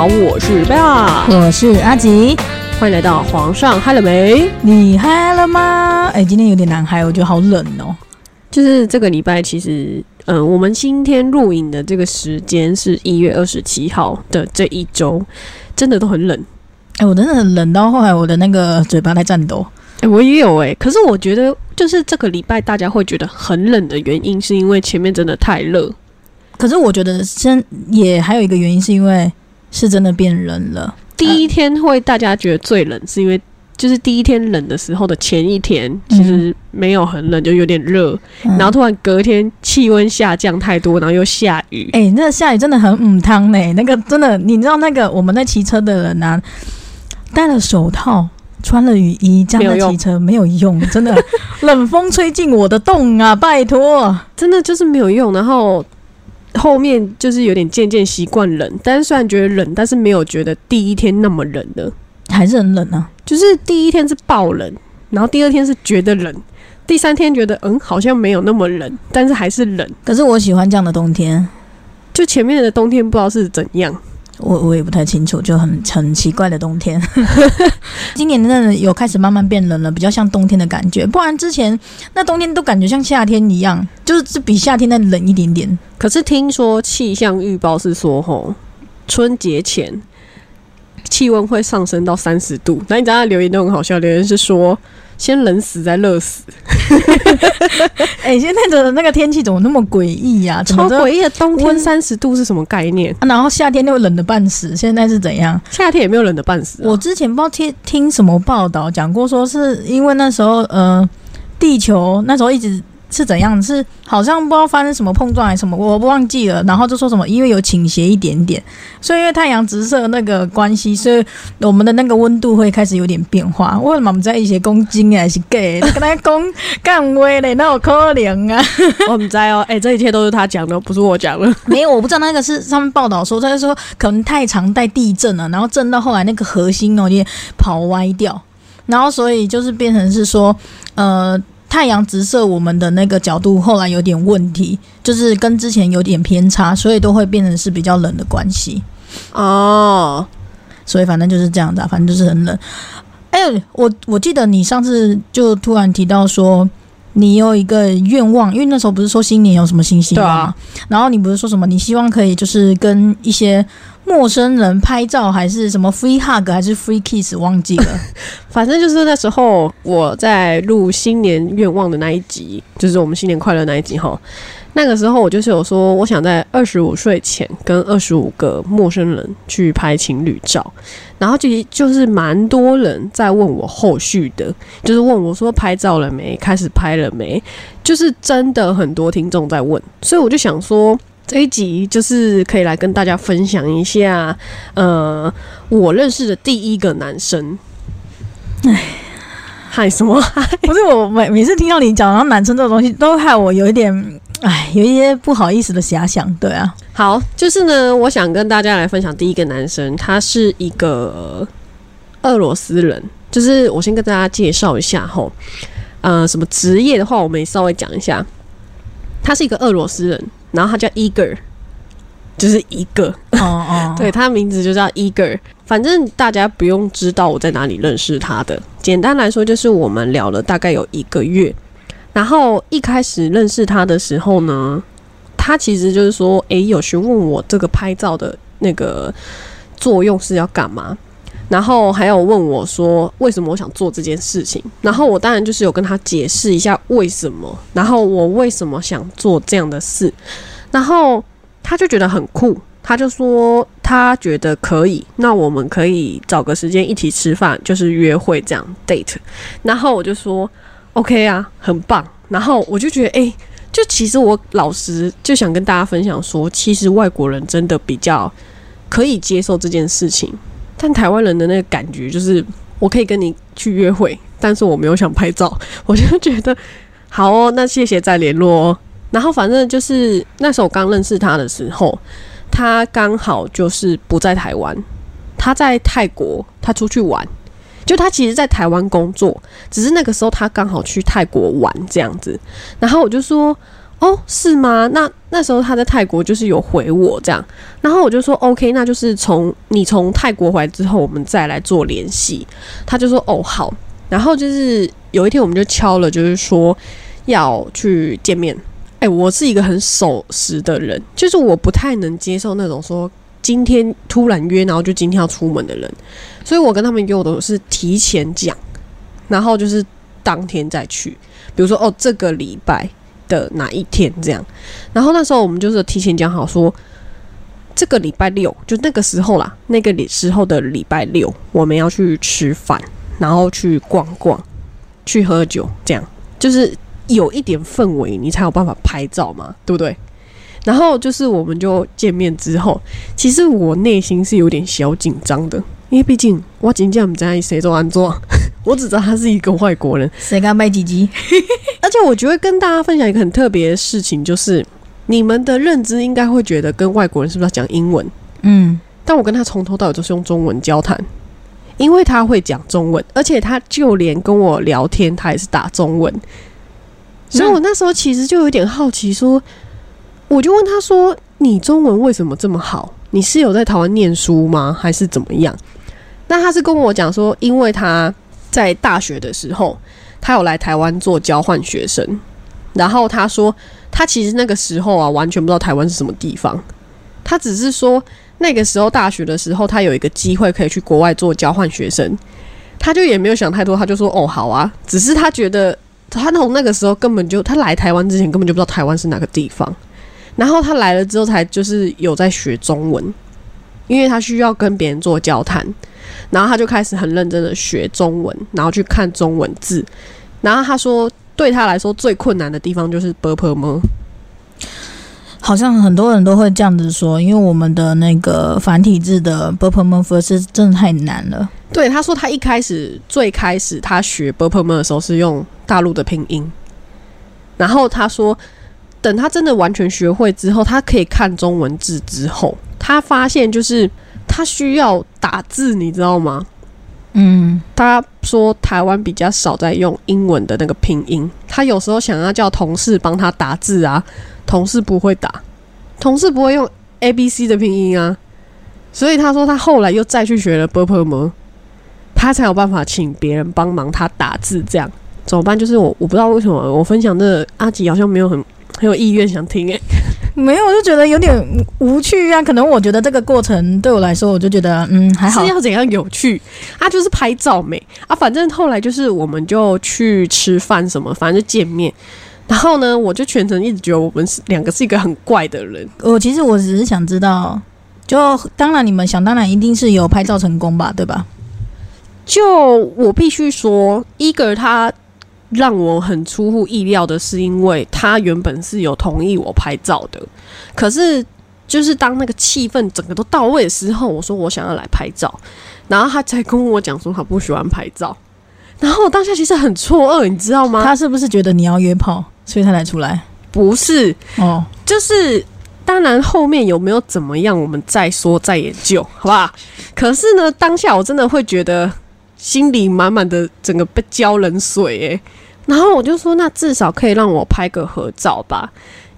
好，我是贝拉，我是阿吉，欢迎来到皇上嗨了没？你嗨了吗？哎，今天有点难嗨，我觉得好冷哦。就是这个礼拜，其实，嗯，我们今天录影的这个时间是一月二十七号的这一周，真的都很冷。哎，我真的冷到后来，我的那个嘴巴在颤抖。哎，我也有哎，可是我觉得，就是这个礼拜大家会觉得很冷的原因，是因为前面真的太热。可是我觉得，真也还有一个原因，是因为是真的变冷了。第一天会大家觉得最冷，是因为。就是第一天冷的时候的前一天，其实没有很冷，就有点热，然后突然隔天气温下降太多，然后又下雨。哎，那下雨真的很母汤呢。那个真的，你知道那个我们在骑车的人啊，戴了手套，穿了雨衣，这样骑车没有用，真的 冷风吹进我的洞啊！拜托，真的就是没有用。然后后面就是有点渐渐习惯冷，但是虽然觉得冷，但是没有觉得第一天那么冷的。还是很冷啊，就是第一天是爆冷，然后第二天是觉得冷，第三天觉得嗯好像没有那么冷，但是还是冷。可是我喜欢这样的冬天，就前面的冬天不知道是怎样，我我也不太清楚，就很很奇怪的冬天。今年真的有开始慢慢变冷了，比较像冬天的感觉，不然之前那冬天都感觉像夏天一样，就是比夏天再冷一点点。可是听说气象预报是说吼，春节前。气温会上升到三十度，那你知道留言都很好笑，留言是说先冷死再热死。哎，现在的那个天气怎么那么诡异呀？超诡异的，冬天三十度是什么概念？然后夏天又冷的半死，现在是怎样？夏天也没有冷的半死。我之前不知道听听什么报道讲过，说是因为那时候呃，地球那时候一直。是怎样？是好像不知道发生什么碰撞还是什么，我不忘记了。然后就说什么，因为有倾斜一点点，所以因为太阳直射那个关系，所以我们的那个温度会开始有点变化。为什么我们在一些公斤还是 gay？跟他公干威嘞，那我可怜啊？我们在哦，哎，这一切都是他讲的，不是我讲的。没有，我不知道那个是上面报道说，他就说可能太长带地震了，然后震到后来那个核心哦也跑歪掉，然后所以就是变成是说，呃。太阳直射我们的那个角度，后来有点问题，就是跟之前有点偏差，所以都会变成是比较冷的关系。哦，所以反正就是这样子，反正就是很冷。哎，我我记得你上次就突然提到说，你有一个愿望，因为那时候不是说新年有什么新希望吗？然后你不是说什么，你希望可以就是跟一些。陌生人拍照还是什么 free hug 还是 free kiss 忘记了，反正就是那时候我在录新年愿望的那一集，就是我们新年快乐那一集哈。那个时候我就是有说，我想在二十五岁前跟二十五个陌生人去拍情侣照，然后就就是蛮多人在问我后续的，就是问我说拍照了没，开始拍了没，就是真的很多听众在问，所以我就想说。这一集就是可以来跟大家分享一下，呃，我认识的第一个男生。哎，害什么？不是我每每次听到你讲到男生这种东西，都害我有一点，哎，有一些不好意思的遐想。对啊，好，就是呢，我想跟大家来分享第一个男生，他是一个俄罗斯人。就是我先跟大家介绍一下吼，呃，什么职业的话，我们也稍微讲一下。他是一个俄罗斯人。然后他叫 Eager，就是一个哦哦，对他名字就叫 Eager。反正大家不用知道我在哪里认识他的。简单来说，就是我们聊了大概有一个月。然后一开始认识他的时候呢，他其实就是说，诶，有询问我这个拍照的那个作用是要干嘛，然后还有问我说为什么我想做这件事情。然后我当然就是有跟他解释一下为什么，然后我为什么想做这样的事。然后他就觉得很酷，他就说他觉得可以，那我们可以找个时间一起吃饭，就是约会这样 date。然后我就说 OK 啊，很棒。然后我就觉得，哎，就其实我老实就想跟大家分享说，其实外国人真的比较可以接受这件事情，但台湾人的那个感觉就是，我可以跟你去约会，但是我没有想拍照，我就觉得好哦，那谢谢再联络哦。然后反正就是那时候刚认识他的时候，他刚好就是不在台湾，他在泰国，他出去玩。就他其实，在台湾工作，只是那个时候他刚好去泰国玩这样子。然后我就说：“哦，是吗？那那时候他在泰国就是有回我这样，然后我就说 OK，那就是从你从泰国回来之后，我们再来做联系。他就说哦好，然后就是有一天我们就敲了，就是说要去见面。哎，我是一个很守时的人，就是我不太能接受那种说今天突然约，然后就今天要出门的人，所以我跟他们约我都是提前讲，然后就是当天再去。比如说哦，这个礼拜。的哪一天这样？然后那时候我们就是提前讲好说，这个礼拜六就那个时候啦，那个时候的礼拜六我们要去吃饭，然后去逛逛，去喝酒，这样就是有一点氛围，你才有办法拍照嘛，对不对？然后就是我们就见面之后，其实我内心是有点小紧张的，因为毕竟我今天不在谁做安坐。我只知道他是一个外国人，谁敢卖鸡鸡？而且我觉得跟大家分享一个很特别的事情，就是你们的认知应该会觉得跟外国人是不是要讲英文？嗯，但我跟他从头到尾都是用中文交谈，因为他会讲中文，而且他就连跟我聊天，他也是打中文。所以我那时候其实就有点好奇，说，我就问他说：“你中文为什么这么好？你是有在台湾念书吗？还是怎么样？”那他是跟我讲说，因为他。在大学的时候，他有来台湾做交换学生，然后他说，他其实那个时候啊，完全不知道台湾是什么地方，他只是说那个时候大学的时候，他有一个机会可以去国外做交换学生，他就也没有想太多，他就说哦好啊，只是他觉得他从那个时候根本就他来台湾之前根本就不知道台湾是哪个地方，然后他来了之后才就是有在学中文，因为他需要跟别人做交谈。然后他就开始很认真的学中文，然后去看中文字。然后他说，对他来说最困难的地方就是 b u r p l e 吗？好像很多人都会这样子说，因为我们的那个繁体字的 b u r p l e 吗是真的太难了。对，他说他一开始最开始他学 b u r p l e 吗的时候是用大陆的拼音。然后他说，等他真的完全学会之后，他可以看中文字之后，他发现就是。他需要打字，你知道吗？嗯，他说台湾比较少在用英文的那个拼音。他有时候想要叫同事帮他打字啊，同事不会打，同事不会用 A B C 的拼音啊。所以他说他后来又再去学了 b u r p l e 吗？他才有办法请别人帮忙他打字。这样怎么办？就是我我不知道为什么我分享的阿吉好像没有很很有意愿想听诶。没有，我就觉得有点无趣啊。可能我觉得这个过程对我来说，我就觉得嗯还好。是要怎样有趣啊？就是拍照美啊。反正后来就是我们就去吃饭什么，反正就见面。然后呢，我就全程一直觉得我们是两个是一个很怪的人。我其实我只是想知道，就当然你们想当然一定是有拍照成功吧，对吧？就我必须说，一个他。让我很出乎意料的是，因为他原本是有同意我拍照的，可是就是当那个气氛整个都到位的时候，我说我想要来拍照，然后他才跟我讲说他不喜欢拍照，然后我当下其实很错愕，你知道吗？他是不是觉得你要约炮，所以他才出来？不是哦，就是当然后面有没有怎么样，我们再说再研究，好不好？可是呢，当下我真的会觉得心里满满的整个被浇冷水，诶。然后我就说，那至少可以让我拍个合照吧，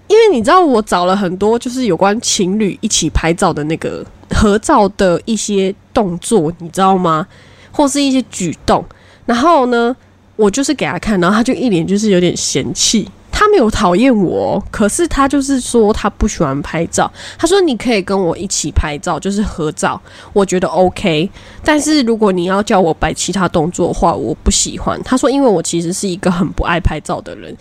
因为你知道我找了很多就是有关情侣一起拍照的那个合照的一些动作，你知道吗？或是一些举动。然后呢，我就是给他看，然后他就一脸就是有点嫌弃。他没有讨厌我，可是他就是说他不喜欢拍照。他说你可以跟我一起拍照，就是合照，我觉得 OK。但是如果你要叫我摆其他动作的话，我不喜欢。他说，因为我其实是一个很不爱拍照的人。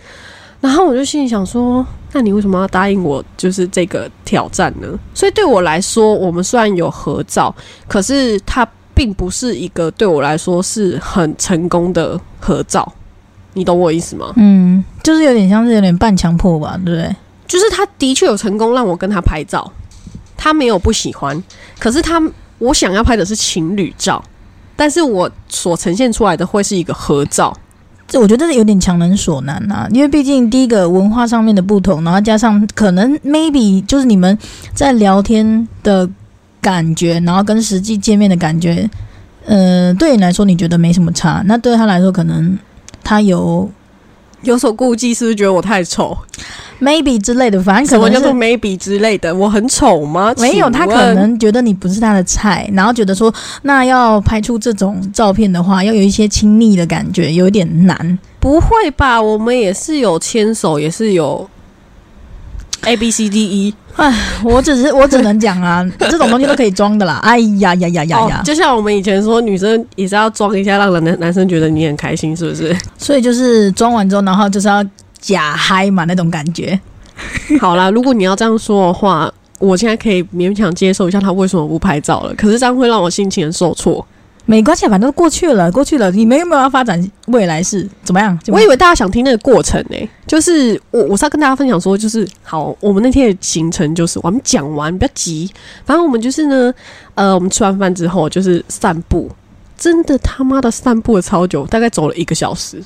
然后我就心里想说，那你为什么要答应我就是这个挑战呢？所以对我来说，我们虽然有合照，可是它并不是一个对我来说是很成功的合照。你懂我意思吗？嗯，就是有点像是有点半强迫吧，对不对？就是他的确有成功让我跟他拍照，他没有不喜欢，可是他我想要拍的是情侣照，但是我所呈现出来的会是一个合照，这我觉得有点强人所难啊，因为毕竟第一个文化上面的不同，然后加上可能 maybe 就是你们在聊天的感觉，然后跟实际见面的感觉，呃，对你来说你觉得没什么差，那对他来说可能。他有有所顾忌，是不是觉得我太丑？maybe 之类的，反正什么叫做可能是 maybe 之类的？我很丑吗？没有，他可能觉得你不是他的菜，然后觉得说，那要拍出这种照片的话，要有一些亲密的感觉，有一点难。不会吧？我们也是有牵手，也是有 A B C D E。我只是 我只能讲啊，这种东西都可以装的啦。哎呀呀呀呀呀！哦，就像我们以前说，女生也是要装一下，让男男生觉得你很开心，是不是？所以就是装完之后，然后就是要假嗨嘛那种感觉。好啦，如果你要这样说的话，我现在可以勉强接受一下他为什么不拍照了。可是这样会让我心情很受挫。没关系，反正过去了，过去了。你们有没有要发展未来是？怎么样？我以为大家想听那个过程呢、就是我我是要跟大家分享说，就是好，我们那天的行程就是我们讲完，不要急，反正我们就是呢，呃，我们吃完饭之后就是散步，真的他妈的散步了超久，大概走了一个小时，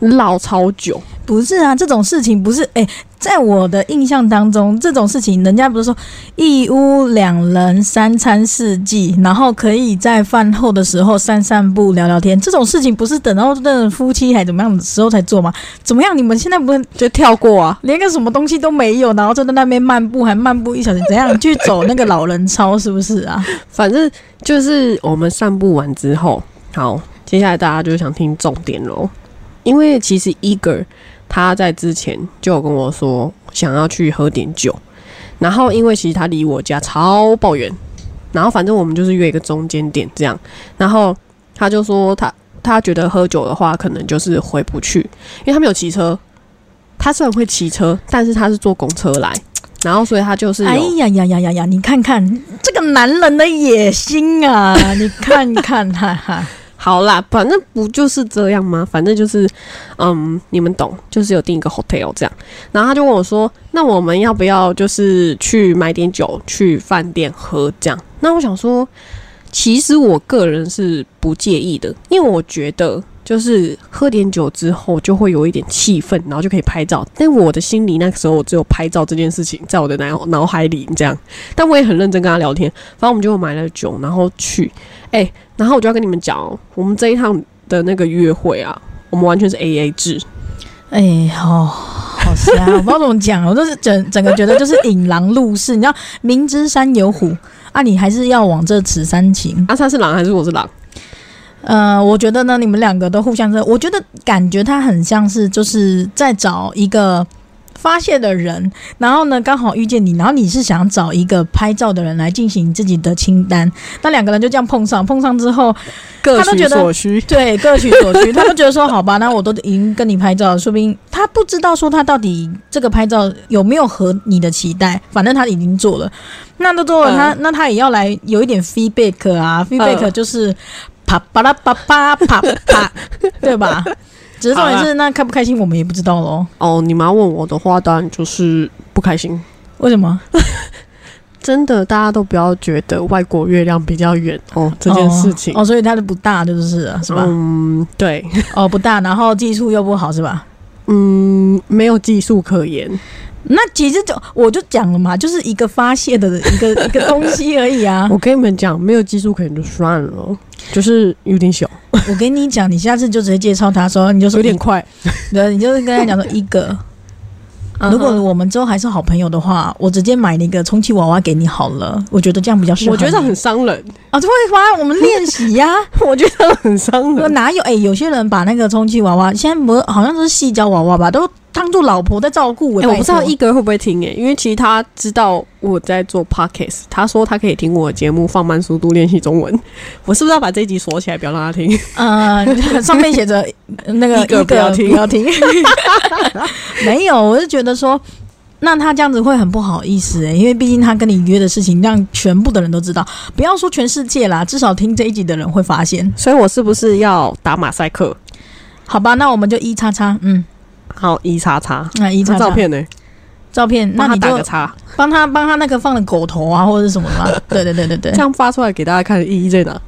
绕超久。不是啊，这种事情不是哎、在我的印象当中，这种事情人家不是说一屋两人三餐四季，然后可以在饭后的时候散散步聊聊天，这种事情不是等到那夫妻还怎么样的时候才做吗？怎么样？你们现在不是就跳过啊，连个什么东西都没有，然后就在那边漫步，还漫步一小时，怎样去走那个老人操？是不是啊？反正就是我们散步完之后，好，接下来大家就想听重点喽。因为其实 Eager 他在之前就有跟我说想要去喝点酒，然后因为其实他离我家超抱远，然后反正我们就是约一个中间点这样，然后他就说他他觉得喝酒的话可能就是回不去，因为他没有骑车，他虽然会骑车，但是他是坐公车来，然后所以他就是哎呀呀呀呀呀！你看看这个男人的野心啊！你看看，哈哈。好啦，反正不就是这样吗？反正就是，嗯，你们懂，就是有订一个 hotel 这样。然后他就问我说：“那我们要不要就是去买点酒，去饭店喝这样？”那我想说，其实我个人是不介意的，因为我觉得就是喝点酒之后就会有一点气氛，然后就可以拍照。但我的心里那个时候我只有拍照这件事情在我的脑脑海里这样，但我也很认真跟他聊天。反正我们就买了酒，然后去，哎、然后我就要跟你们讲哦，我们这一趟的那个约会啊，我们完全是 A A 制。哎，好好 瞎，我不知道怎么讲，我就是整整个觉得就是引狼入室，你知道明知山有虎啊，你还是要往这此山行。啊，他是狼还是我是狼？呃，我觉得呢，你们两个都互相这，我觉得感觉他很像是就是在找一个发泄的人，然后呢刚好遇见你，然后你是想找一个拍照的人来进行自己的清单，那两个人就这样碰上，碰上之后，各取所需。对，各取所需。他们觉得说，好吧，那我都已经跟你拍照了，说不定他不知道说他到底这个拍照有没有和你的期待，反正他已经做了，那都做了，嗯他那他也要来有一点 feedback 啊，feedback 嗯就是啪啪啦啪啪啪啪，对吧？只是重点是，那开不开心我们也不知道喽。哦，你们要问我的话，当然就是不开心。为什么 真的，大家都不要觉得外国月亮比较圆哦，这件事情。哦哦，所以它的不大就是了，是吧？嗯，对，哦，不大，然后技术又不好，是吧？嗯，没有技术可言。那其实就我就讲了嘛，就是一个发泄的一个一个东西而已啊。我跟你们讲，没有技术可能就算了，就是有点小，我跟你讲，你下次就直接介绍他说，你就说有点快。对，你就是跟他讲说一个。如果我们之后还是好朋友的话，我直接买那个充气娃娃给你好了。我觉得这样比较适合。我觉得很伤人，啊，对吧？我们练习呀、我觉得很伤人。我哪有？哎、有些人把那个充气娃娃，现在不好像都是细胶娃娃吧，都当做老婆在照顾。我、哎、我不知道一哥会不会听哎、因为其实他知道我在做 podcast，他说他可以听我的节目，放慢速度练习中文。我是不是要把这一集锁起来，不要让他听？呃，上面写着那个 一哥不要听不要听。没有，我是觉得说，那他这样子会很不好意思哎、因为毕竟他跟你约的事情让全部的人都知道，不要说全世界啦，至少听这一集的人会发现。所以我是不是要打马赛克？好吧，那我们就一叉叉，嗯，好，一叉叉。那一叉照片呢？照片，那你就打个叉，帮他帮他那个放的狗头啊，或者是什么的嘛。对对对对对这，样发出来给大家看的意义在哪？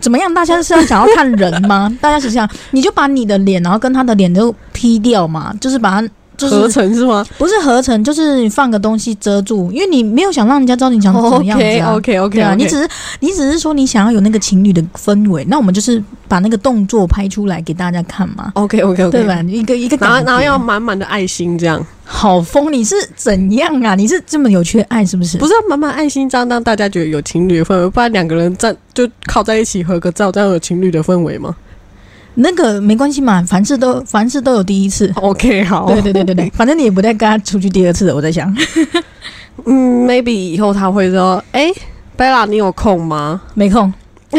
怎么样？大家是要想要看人吗？大家是想，你就把你的脸，然后跟他的脸都 P 掉嘛，就是把它就是合成是吗不是合成，就是你放个东西遮住，因为你没有想让人家知道你想怎么样子？OK 啊。OK 啊，你只是你只是说你想要有那个情侣的氛围，那我们就是把那个动作拍出来给大家看嘛，OK OK OK，对吧？一个一个感，然后然后要满满的爱心，这样好疯，你是怎样啊？你是这么有缺爱是不是？不是要满满爱心，这样让大家觉得有情侣的氛围，不然两个人站就靠在一起合个照，这样有情侣的氛围吗那个没关系嘛，凡事都凡事都有第一次。？OK，好，对对对对对，反正你也不带跟他出去第二次了。我在想，嗯，maybe 以后他会说，哎、，Bella，，你有空吗？没空，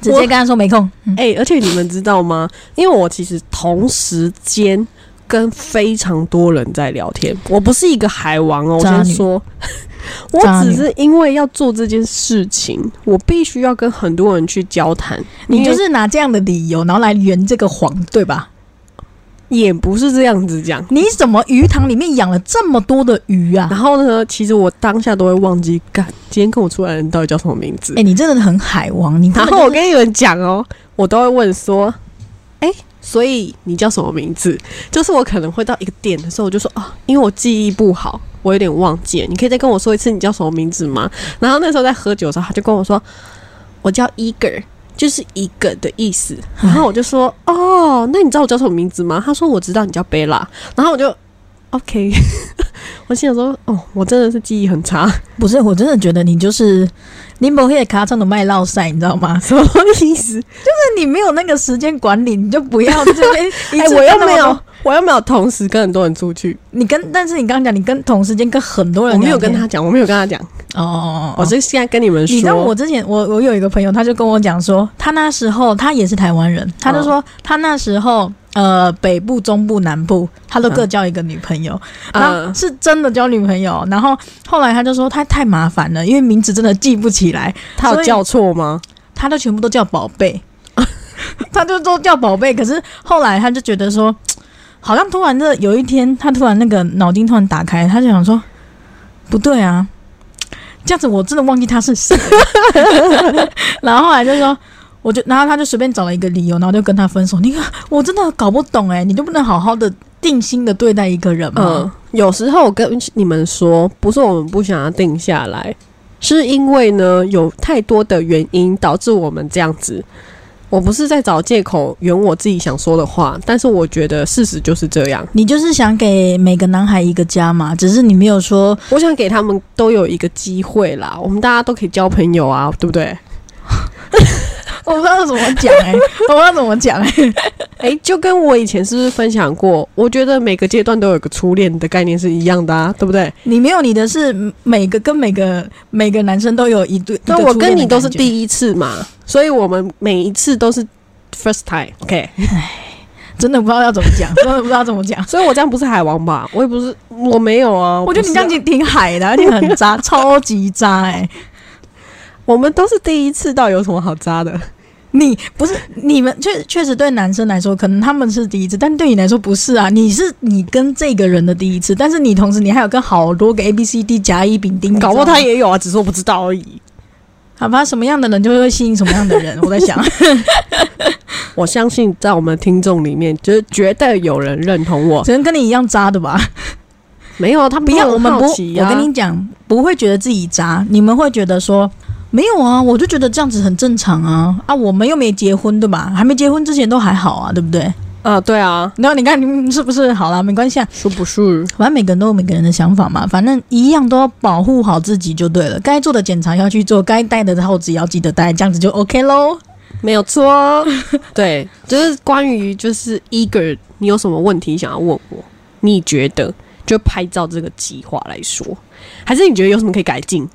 直接跟他说没空。嗯哎、而且你们知道吗？因为我其实同时间跟非常多人在聊天，我不是一个海王哦。我先说，我只是因为要做这件事情，我必须要跟很多人去交谈。你就是拿这样的理由，然后来圆这个谎，对吧？也不是这样子讲。你怎么鱼塘里面养了这么多的鱼啊？然后呢，其实我当下都会忘记，干今天跟我出来的人到底叫什么名字哎、。你真的很海王，然本就是后我跟你们讲哦，我都会问说，哎、所以你叫什么名字？就是我可能会到一个点的时候，我就说啊，因为我记忆不好，我有点忘记了，你可以再跟我说一次你叫什么名字吗？然后那时候在喝酒的时候，他就跟我说，我叫 Eager。就是一个的意思，然后我就说哦，那你知道我叫什么名字吗？他说我知道你叫贝拉，然后我就 OK，我心想说哦，我真的是记忆很差，不是，我真的觉得你就是林博黑卡上的麦烙赛，你知道吗？什么意思？就是你没有那个时间管理，你就不要这边 一哎、次我又没有，我又没有同时跟很多人出去，你跟，但是你刚刚讲你跟同时间跟很多人我没有跟他讲，我没有跟他讲，哦哦哦，我是现在跟你们说。你知道我之前我我有一个朋友，他就跟我讲说，他那时候他也是台湾人，他就说他那时候呃北部、中部、南部，他都各交一个女朋友，然后嗯是真的交女朋友。然后后来他就说他太麻烦了，因为名字真的记不起来，他有叫错吗？他都全部都叫宝贝，他就都叫宝贝。可是后来他就觉得说，好像突然的有一天，他突然那个脑筋突然打开，他就想说，不对啊，这样子我真的忘记他是谁。然后后来就说。我就，然后他就随便找了一个理由，然后就跟他分手。你看，我真的搞不懂哎、你就不能好好的定心的对待一个人嗯吗？，有时候我跟你们说，不是我们不想要定下来，是因为呢有太多的原因导致我们这样子。我不是在找借口圆我自己想说的话，但是我觉得事实就是这样。你就是想给每个男孩一个家嘛，只是你没有说我想给他们都有一个机会啦，我们大家都可以交朋友啊，对不对？我不知道怎么讲哎、我不知道怎么讲哎、诶，就跟我以前是不是分享过？我觉得每个阶段都有个初恋的概念是一样的啊，对不对？你没有你的是每个跟每个每个男生都有一对，那我跟你都是，第一次嘛，所以我们每一次都是 first time。OK，真的不知道要怎么讲，真的不知道怎么讲。所以我这样不是海王吧？我也不是，我没有啊。我觉得你这样挺挺海的，而且很渣，超级渣哎、我们都是第一次，到有什么好渣的？你不是你们确确实对男生来说，可能他们是第一次，但对你来说不是啊。你是你跟这个人的第一次，但是你同时你还有跟好多个 A B C D 甲乙丙丁，搞不好他也有啊，只是我不知道而已。好吧？什么样的人就会吸引什么样的人。我在想，我相信在我们听众里面，就是绝对有人认同我。只能跟你一样渣的吧？没有，他们不要，我们不，我跟你讲，不会觉得自己渣，你们会觉得说。没有啊，我就觉得这样子很正常啊啊！我们又没结婚，对吧？还没结婚之前都还好啊，对不对？啊，对啊，然后你看你是不是好了？没关系啊，是不是？反正每个人都有每个人的想法嘛，反正一样都要保护好自己就对了。该做的检查要去做，该戴的套子也要记得戴，这样子就 OK 喽。没有错，对，就是关于就是 eager，你有什么问题想要问我？你觉得就拍照这个计划来说，还是你觉得有什么可以改进？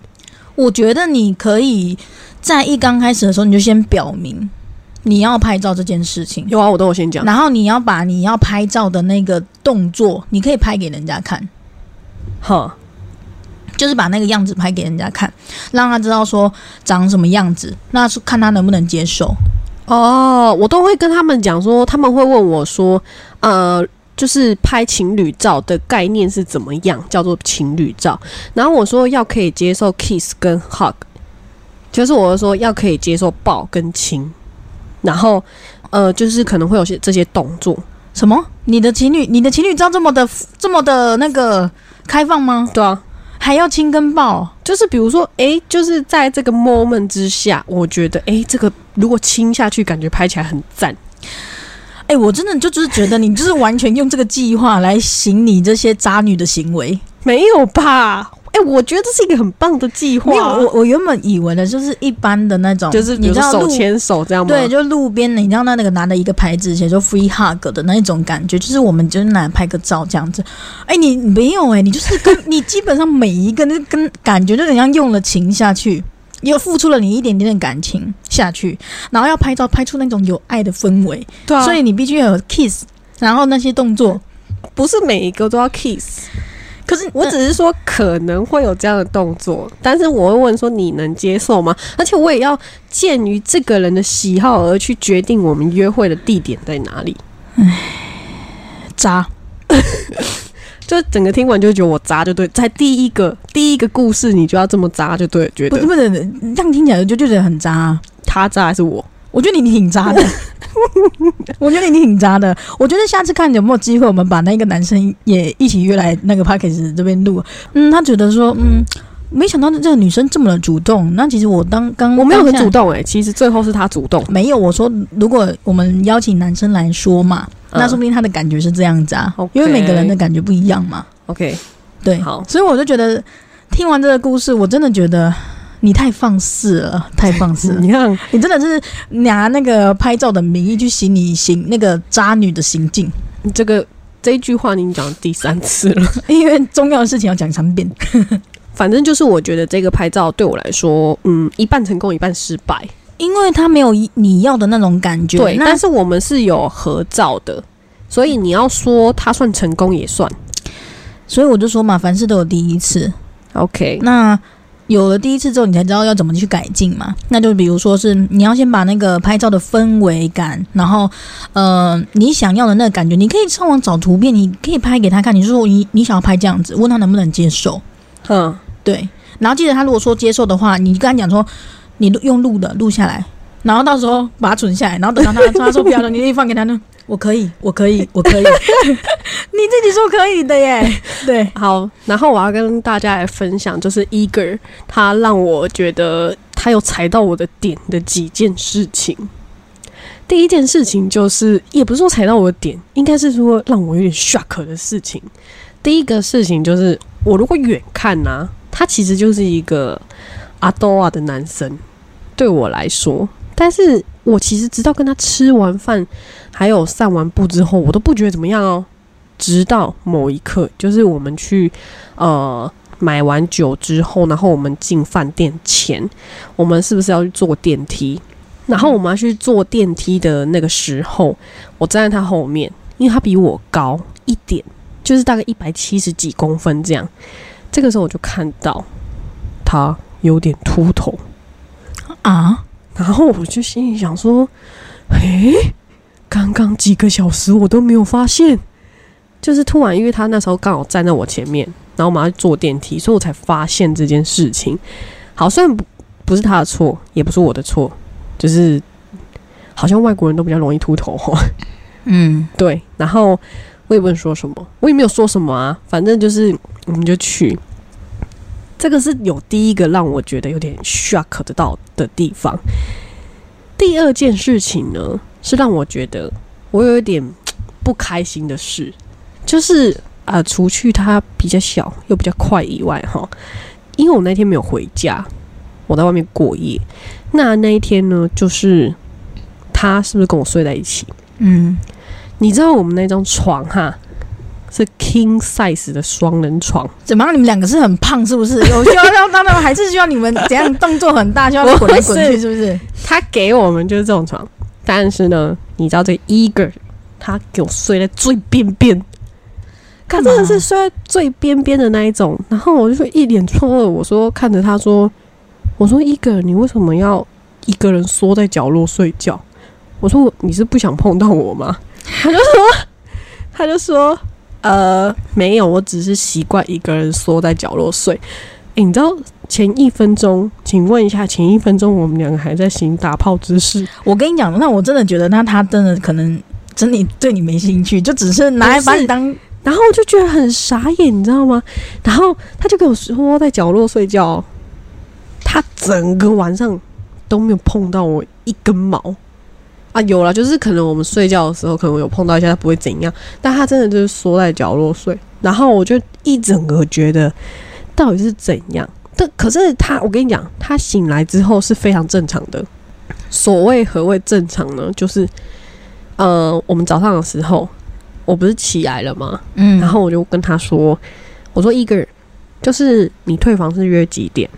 我觉得你可以在一刚开始的时候，你就先表明你要拍照这件事情，有啊，我都有先讲。然后你要把你要拍照的那个动作，你可以拍给人家看。呵，就是把那个样子拍给人家看，让他知道说长什么样子，那是看他能不能接受。哦，我都会跟他们讲说，他们会问我说，呃，就是拍情侣照的概念是怎么样，叫做情侣照。然后我说要可以接受 kiss 跟 hug，就是我说要可以接受抱跟亲，然后呃，就是可能会有些这些动作。什么？你的情侣，你的情侣照这么的这么的那个开放吗？对啊，还要亲跟抱？就是比如说，诶，就是在这个 moment 之下，我觉得，诶，这个如果亲下去，感觉拍起来很赞。哎、我真的就就是觉得你就是完全用这个计划来行你这些渣女的行为。没有吧？诶，我觉得这是一个很棒的计划。没有，我我原本以为的就是一般的那种，就是你知道手牵手这样吗？对，就路边的，你知道那那个拿了一个牌子写说 free hug 的那一种感觉，就是我们就是拿来拍个照这样子。哎、你你没有哎、你就是跟 你基本上每一个那跟感觉就很像用了情下去，又付出了你一点点的感情下去，然后要拍照拍出那种有爱的氛围，对啊，所以你必须要有 kiss，然后那些动作。不是每一个都要 kiss。可是我只是说可能会有这样的动作，但是我会问说你能接受吗？而且我也要鉴于这个人的喜好而去决定我们约会的地点在哪里。唉渣，就整个听完就觉得我渣就对，在第一个第一个故事你就要这么渣就对，觉得不是不是，这样听起来就就觉得很渣、啊。他渣还是我？我觉得你挺渣的，我觉得你挺渣的。我觉得下次看有没有机会，我们把那个男生也一起约来那个 p a c k a g e 这边录。嗯，他觉得说，嗯，没想到这个女生这么的主动。那其实我当刚我没有很主动，动哎、其实最后是她主动。没有。我说，如果我们邀请男生来说嘛，嗯那说不定他的感觉是这样子啊因为每个人的感觉不一样嘛。OK，对，好所以我就觉得听完这个故事，我真的觉得。你太放肆了，太放肆了！你看，你真的是拿那个拍照的名义去行你行那个渣女的行径，你这个这一句话你已经讲了第三次了。因为重要的事情要讲三遍。反正就是我觉得这个拍照对我来说，嗯，一半成功一半失败。因为他没有你要的那种感觉，对，但是我们是有合照的，所以你要说他算成功也算。所以我就说嘛，凡事都有第一次。OK，那有了第一次之后，你才知道要怎么去改进嘛。那就比如说是你要先把那个拍照的氛围感，然后呃你想要的那个感觉，你可以上网找图片，你可以拍给他看。你就说你你想要拍这样子，问他能不能接受。嗯，对，然后记得他如果说接受的话，你跟他讲说你录用录的录下来，然后到时候把它存下来，然后等到他他说不要了，你可以放给他呢。我可以，我可以，我可以，你自己说可以的耶。对，好，然后我要跟大家来分享，就是 Eager 他让我觉得他有踩到我的点的几件事情。第一件事情就是，也不是说踩到我的点，应该是说让我有点 shock 的事情。第一个事情就是，我如果远看呢、他其实就是一个阿多瓦的男生，对我来说，但是我其实直到跟他吃完饭，还有散完步之后，我都不觉得怎么样哦。直到某一刻，就是我们去呃买完酒之后，然后我们进饭店前，我们是不是要去坐电梯？然后我们要去坐电梯的那个时候，我站在他后面，因为他比我高一点，就是大概一百七十几公分这样。这个时候我就看到他有点秃头，啊，然后我就心里想说：“诶，刚刚几个小时我都没有发现，就是突然，因为他那时候刚好站在我前面，然后我们要坐电梯，所以我才发现这件事情。好，虽然不不是他的错，也不是我的错，就是好像外国人都比较容易秃头。哦。嗯，对，然后我也不能说什么，我也没有说什么啊，反正就是我们就去。这个是有第一个让我觉得有点 shock 的到的地方。第二件事情呢，是让我觉得我有一点 不开心的事，就是啊、呃除去它比较小又比较快以外，哈，因为我那天没有回家，我在外面过夜。那那一天呢，就是他是不是跟我睡在一起？嗯，你知道我们那张床哈是 king size 的双人床，怎么样？你们两个是很胖是不是？有需要让他们，还是需要你们怎样动作很大，需要 滚来滚去是不是？他给我们就是这种床，但是呢，你知道这个 eager 他给我睡在最边边，他真的是睡在最边边的那一种，然后我就说一脸错愕，我说看着他说，我说 eager 你为什么要一个人缩在角落睡觉？我说你是不想碰到我吗？他就说他就说呃没有，我只是习惯一个人缩在角落睡。诶，你知道前一分钟，请问一下，前一分钟我们两个还在行打炮姿势，我跟你讲，那我真的觉得，那他真的可能真的对你没兴趣，就只是拿来把你当然后我就觉得很傻眼，你知道吗？然后他就跟我说在角落睡觉，他整个晚上都没有碰到我一根毛啊。有了，就是可能我们睡觉的时候可能有碰到一下，他不会怎样。但他真的就是缩在角落睡，然后我就一整个觉得到底是怎样。但可是他，我跟你讲，他醒来之后是非常正常的。所谓何谓正常呢？就是呃，我们早上的时候。我不是起来了吗？嗯，然后我就跟他说：“我说一个人，就是你退房是约几点？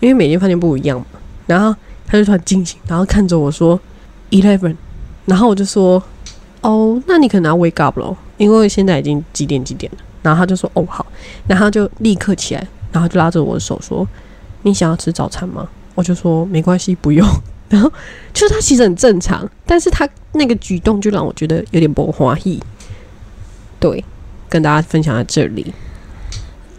因为每间饭店不一样嘛。”然后他就突然惊醒，然后看着我说：“eleven。”然后我就说：“哦，那你可能要 wake up 了，因为现在已经几点几点了。”然后他就说：“哦，好。”然后就立刻起来，然后就拉着我的手说：“你想要吃早餐吗？”我就说：“没关系，不用。”然后就是他其实很正常，但是他那个举动就让我觉得有点不欢喜。对，跟大家分享在这里。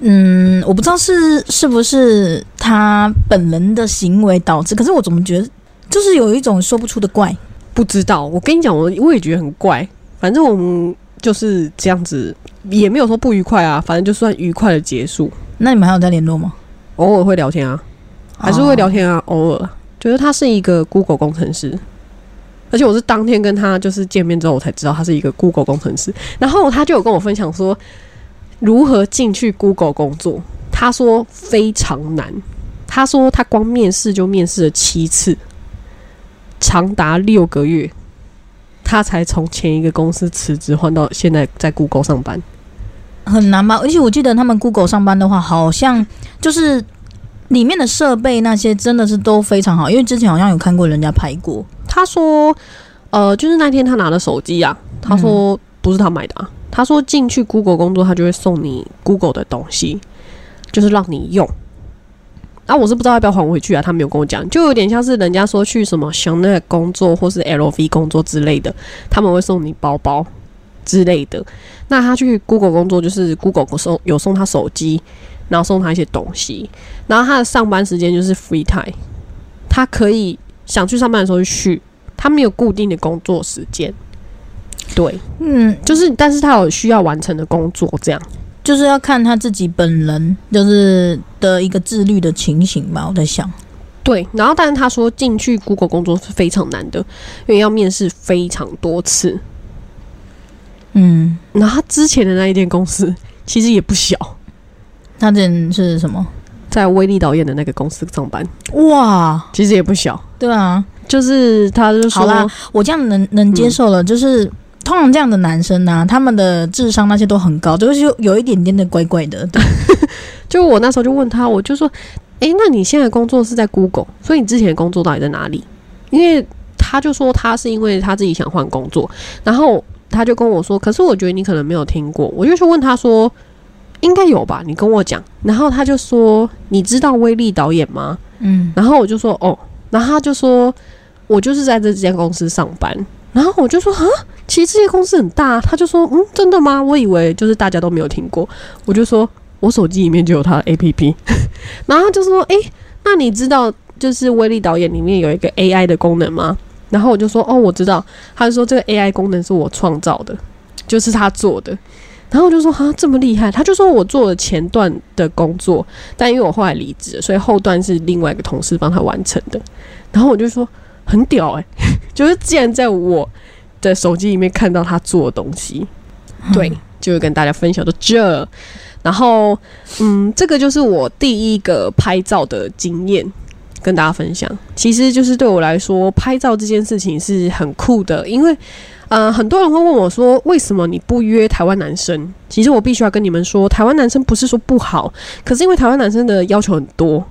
嗯，我不知道是是不是他本人的行为导致，可是我怎么觉得就是有一种说不出的怪。不知道，我跟你讲，我我也觉得很怪。反正我们就是这样子，也没有说不愉快啊。反正就算愉快的结束。那你们还有在联络吗？偶尔会聊天啊，还是会聊天啊。偶尔觉得他是一个 Google 工程师。而且我是当天跟他就是见面之后，我才知道他是一个 Google 工程师。然后他就有跟我分享说如何进去 Google 工作。他说非常难，他说他光面试就面试了七次，长达六个月，他才从前一个公司辞职换到现在在 Google 上班。很难吧？而且我记得他们 Google 上班的话，好像就是里面的设备那些真的是都非常好，因为之前好像有看过人家拍过。他说：“呃，就是那天他拿了手机啊，他说不是他买的啊。他说进去 Google 工作，他就会送你 Google 的东西，就是让你用。啊，我是不知道要不要还回去啊。他没有跟我讲，就有点像是人家说去什么香奈儿工作或是 LV 工作之类的，他们会送你包包之类的。那他去 Google 工作，就是 Google 送有送他手机，然后送他一些东西，然后他的上班时间就是 free time，他可以。”想去上班的时候就去，他没有固定的工作时间。对，嗯，就是，但是他有需要完成的工作，这样就是要看他自己本人就是的一个自律的情形吧。我在想，对，然后但是他说进去 Google 工作是非常难的，因为要面试非常多次。嗯，然后他之前的那一间公司其实也不小，他这是什么？在威力导演的那个公司上班，哇，其实也不小，对啊，就是他就说，好啦，我这样能能接受了，就是通常这样的男生呢，他们的智商那些都很高，就是有一点点的怪怪的。就我那时候就问他，我就说，哎，那你现在工作是在 Google，所以你之前的工作到底在哪里？因为他就说他是因为他自己想换工作，然后他就跟我说，可是我觉得你可能没有听过，我就去问他说。应该有吧，你跟我讲。然后他就说：“你知道威力导演吗？”嗯，然后我就说：“哦。”然后他就说：“我就是在这间公司上班。”然后我就说：“啊，其实这些公司很大。”他就说：“嗯，真的吗？我以为就是大家都没有听过。”我就说：“我手机里面就有他的 APP。”然后他就说：“诶，那你知道就是威力导演里面有一个 AI 的功能吗？”然后我就说：“哦，我知道。”他就说：“这个 AI 功能是我创造的，就是他做的。”然后我就说哈这么厉害，他就说我做了前段的工作，但因为我后来离职，所以后段是另外一个同事帮他完成的。然后我就说很屌哎，就是竟然在我的手机里面看到他做的东西，对，就会跟大家分享到这。然后嗯，这个就是我第一个拍照的经验，跟大家分享。其实就是对我来说，拍照这件事情是很酷的，因为。呃，很多人会问我说：“为什么你不约台湾男生？”其实我必须要跟你们说，台湾男生不是说不好，可是因为台湾男生的要求很多。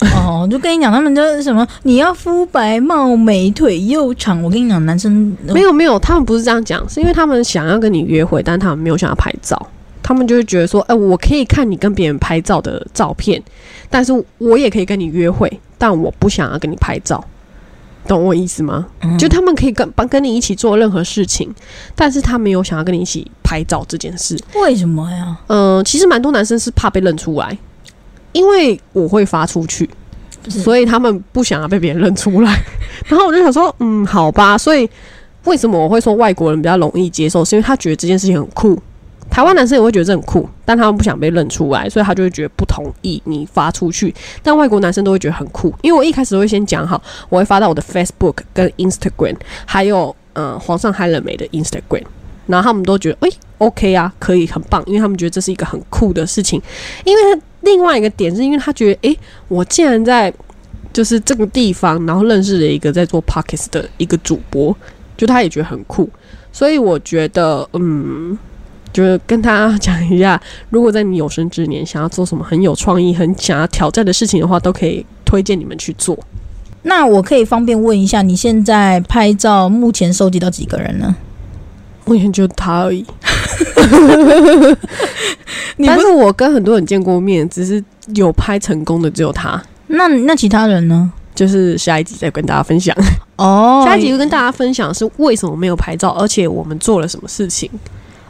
哦，就跟你讲，他们就是什么，你要肤白貌美、腿又长。我跟你讲，男生没有没有，他们不是这样讲，是因为他们想要跟你约会，但他们没有想要拍照。他们就会觉得说：“哎，我可以看你跟别人拍照的照片，但是我也可以跟你约会，但我不想要跟你拍照。”懂我意思吗？就他们可以跟帮跟你一起做任何事情，但是他没有想要跟你一起拍照这件事。为什么呀？嗯，其实蛮多男生是怕被认出来，因为我会发出去，所以他们不想要被别人认出来。然后我就想说，嗯，好吧，所以为什么我会说外国人比较容易接受？是因为他觉得这件事情很酷。台湾男生也会觉得这很酷，但他们不想被认出来，所以他就会觉得不同意你发出去。但外国男生都会觉得很酷，因为我一开始会先讲好，我会发到我的 Facebook 跟 Instagram，还有呃皇上嗨了没的 Instagram，然后他们都觉得诶 OK 啊，可以很棒，因为他们觉得这是一个很酷的事情。因为另外一个点是因为他觉得诶，我竟然在就是这个地方，然后认识了一个在做 Pockets 的一个主播，就他也觉得很酷，所以我觉得嗯。就是跟他讲一下，如果在你有生之年想要做什么很有创意、很想要挑战的事情的话，都可以推荐你们去做。那我可以方便问一下，你现在拍照目前收集到几个人呢？目前就他而已。但是我跟很多人见过面，只是有拍成功的只有他。那那其他人呢？就是下一集再跟大家分享。哦，下一集会跟大家分享是为什么没有拍照，而且我们做了什么事情。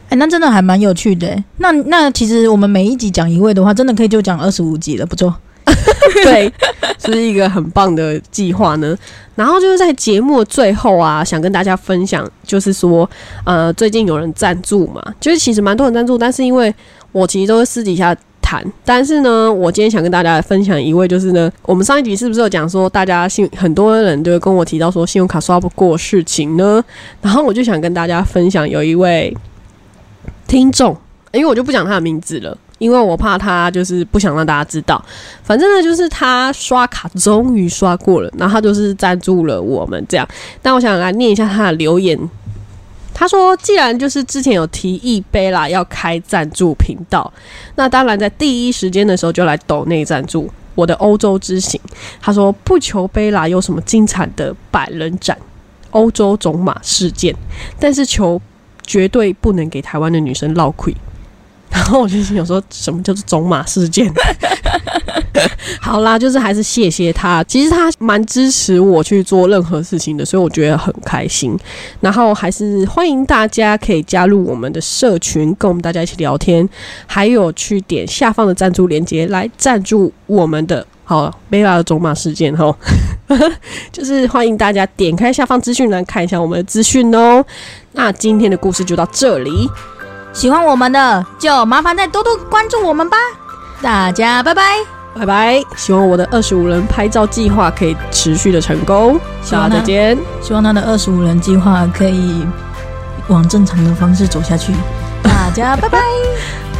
哎，那真的还蛮有趣的。那那其实我们每一集讲一位的话，真的可以就讲二十五集了，不错。对，是一个很棒的计划呢。然后就是在节目的最后啊，想跟大家分享，就是说，呃，最近有人赞助嘛，就是其实蛮多人赞助，但是因为我其实都是私底下谈。但是呢，我今天想跟大家分享一位，就是呢，我们上一集是不是有讲说，大家信很多人都会跟我提到说，信用卡刷不过事情呢？然后我就想跟大家分享，有一位。听众，因为我就不讲他的名字了，因为我怕他就是不想让大家知道。反正呢，就是他刷卡终于刷过了，然后他就是赞助了我们这样。但我想来念一下他的留言。他说：“既然就是之前有提议贝拉要开赞助频道，那当然在第一时间的时候就来抖内赞助我的欧洲之行。”他说：“不求贝拉有什么精彩的百人斩、欧洲种马事件，但是求。”绝对不能给台湾的女生落亏。然后我就是想说，什么叫做种马事件？好啦，就是还是谢谢他。其实他蛮支持我去做任何事情的，所以我觉得很开心。然后还是欢迎大家可以加入我们的社群，跟我们大家一起聊天。还有去点下方的赞助链接来赞助我们的。好，贝拉的种马事件哈，就是欢迎大家点开下方资讯栏看一下我们的资讯哦。那今天的故事就到这里，喜欢我们的就麻烦再多多关注我们吧。大家拜拜，拜拜！希望我的二十五人拍照计划可以持续的成功。下次再见，希望他的二十五人计划可以往正常的方式走下去。大家拜拜。